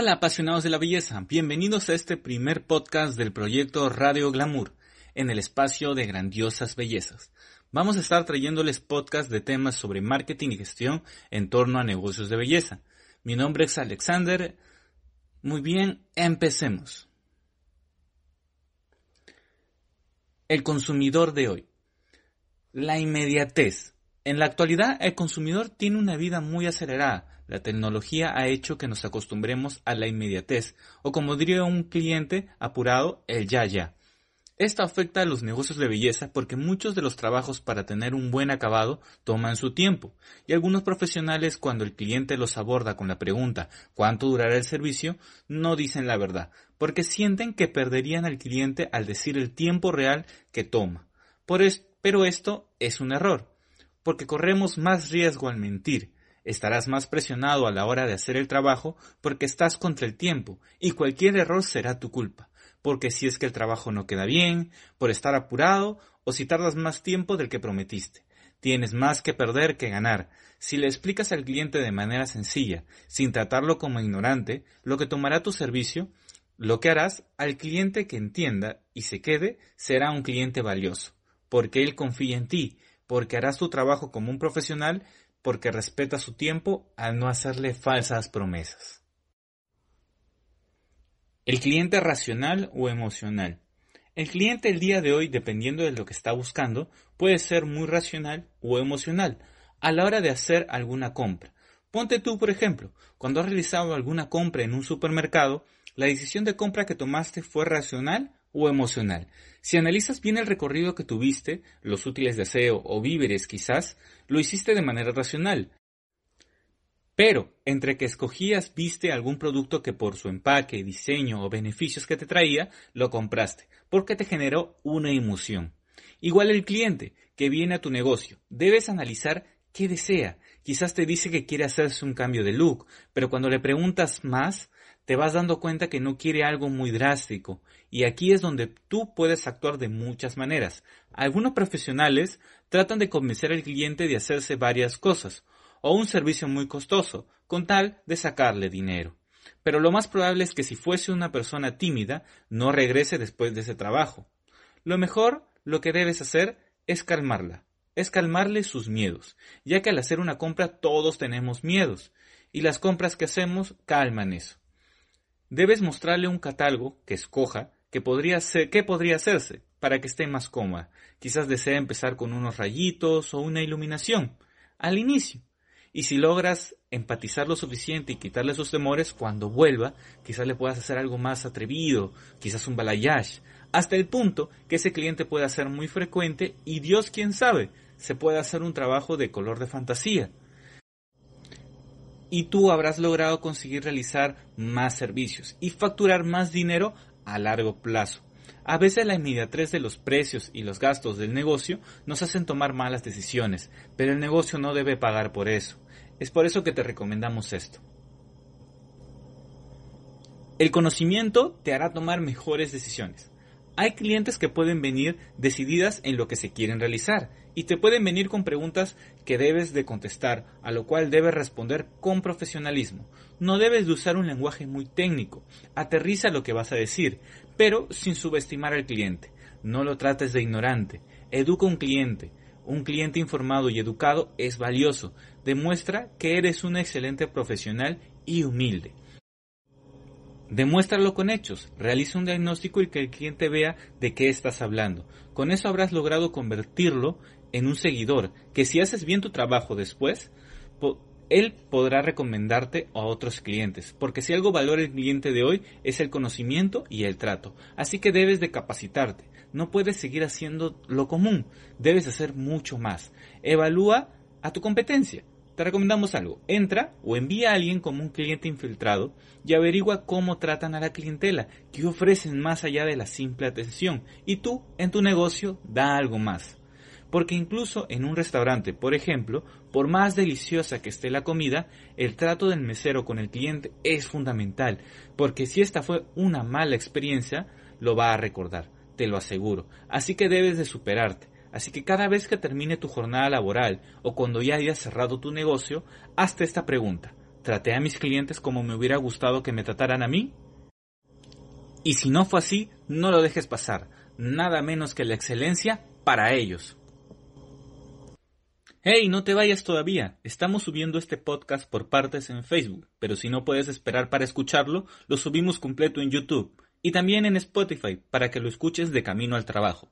Hola apasionados de la belleza, bienvenidos a este primer podcast del proyecto Radio Glamour, en el espacio de grandiosas bellezas. Vamos a estar trayéndoles podcasts de temas sobre marketing y gestión en torno a negocios de belleza. Mi nombre es Alexander. Muy bien, empecemos. El consumidor de hoy. La inmediatez. En la actualidad, el consumidor tiene una vida muy acelerada. La tecnología ha hecho que nos acostumbremos a la inmediatez, o como diría un cliente apurado, el ya ya. Esto afecta a los negocios de belleza porque muchos de los trabajos para tener un buen acabado toman su tiempo, y algunos profesionales cuando el cliente los aborda con la pregunta ¿cuánto durará el servicio? no dicen la verdad, porque sienten que perderían al cliente al decir el tiempo real que toma. pero esto es un error, porque corremos más riesgo al mentir, estarás más presionado a la hora de hacer el trabajo porque estás contra el tiempo, y cualquier error será tu culpa porque si es que el trabajo no queda bien, por estar apurado o si tardas más tiempo del que prometiste. Tienes más que perder que ganar. Si le explicas al cliente de manera sencilla, sin tratarlo como ignorante, lo que tomará tu servicio, lo que harás al cliente que entienda y se quede será un cliente valioso, porque él confía en ti, porque harás tu trabajo como un profesional, porque respeta su tiempo al no hacerle falsas promesas. El cliente racional o emocional. El cliente el día de hoy, dependiendo de lo que está buscando, puede ser muy racional o emocional a la hora de hacer alguna compra. Ponte tú, por ejemplo, cuando has realizado alguna compra en un supermercado, la decisión de compra que tomaste fue racional o emocional. Si analizas bien el recorrido que tuviste, los útiles de aseo o víveres quizás, lo hiciste de manera racional, pero, entre que escogías, viste algún producto que por su empaque, diseño o beneficios que te traía, lo compraste, porque te generó una emoción. Igual el cliente que viene a tu negocio, debes analizar qué desea. Quizás te dice que quiere hacerse un cambio de look, pero cuando le preguntas más, te vas dando cuenta que no quiere algo muy drástico. Y aquí es donde tú puedes actuar de muchas maneras. Algunos profesionales tratan de convencer al cliente de hacerse varias cosas o un servicio muy costoso, con tal de sacarle dinero. Pero lo más probable es que si fuese una persona tímida, no regrese después de ese trabajo. Lo mejor, lo que debes hacer, es calmarla, es calmarle sus miedos, ya que al hacer una compra todos tenemos miedos, y las compras que hacemos calman eso. Debes mostrarle un catálogo que escoja que podría, ser, podría hacerse para que esté más cómoda. Quizás desea empezar con unos rayitos o una iluminación al inicio y si logras empatizar lo suficiente y quitarle sus temores, cuando vuelva, quizás le puedas hacer algo más atrevido, quizás un balayage, hasta el punto que ese cliente pueda ser muy frecuente y Dios quién sabe, se puede hacer un trabajo de color de fantasía. Y tú habrás logrado conseguir realizar más servicios y facturar más dinero a largo plazo. A veces la inmediatez de los precios y los gastos del negocio nos hacen tomar malas decisiones, pero el negocio no debe pagar por eso. Es por eso que te recomendamos esto. El conocimiento te hará tomar mejores decisiones. Hay clientes que pueden venir decididas en lo que se quieren realizar y te pueden venir con preguntas que debes de contestar, a lo cual debes responder con profesionalismo. No debes de usar un lenguaje muy técnico. Aterriza lo que vas a decir, pero sin subestimar al cliente. No lo trates de ignorante. Educa un cliente. Un cliente informado y educado es valioso. Demuestra que eres un excelente profesional y humilde. Demuéstralo con hechos, realiza un diagnóstico y que el cliente vea de qué estás hablando. Con eso habrás logrado convertirlo en un seguidor, que si haces bien tu trabajo después, él podrá recomendarte a otros clientes, porque si algo valora el cliente de hoy es el conocimiento y el trato. Así que debes de capacitarte, no puedes seguir haciendo lo común, debes hacer mucho más. Evalúa a tu competencia. Te recomendamos algo. Entra o envía a alguien como un cliente infiltrado y averigua cómo tratan a la clientela, qué ofrecen más allá de la simple atención. Y tú, en tu negocio, da algo más. Porque incluso en un restaurante, por ejemplo, por más deliciosa que esté la comida, el trato del mesero con el cliente es fundamental, porque si esta fue una mala experiencia, lo va a recordar, te lo aseguro. Así que debes de superarte. Así que cada vez que termine tu jornada laboral o cuando ya hayas cerrado tu negocio, hazte esta pregunta. ¿Traté a mis clientes como me hubiera gustado que me trataran a mí? Y si no fue así, no lo dejes pasar. Nada menos que la excelencia para ellos. Hey, no te vayas todavía. Estamos subiendo este podcast por partes en Facebook, pero si no puedes esperar para escucharlo, lo subimos completo en YouTube y también en Spotify para que lo escuches de camino al trabajo.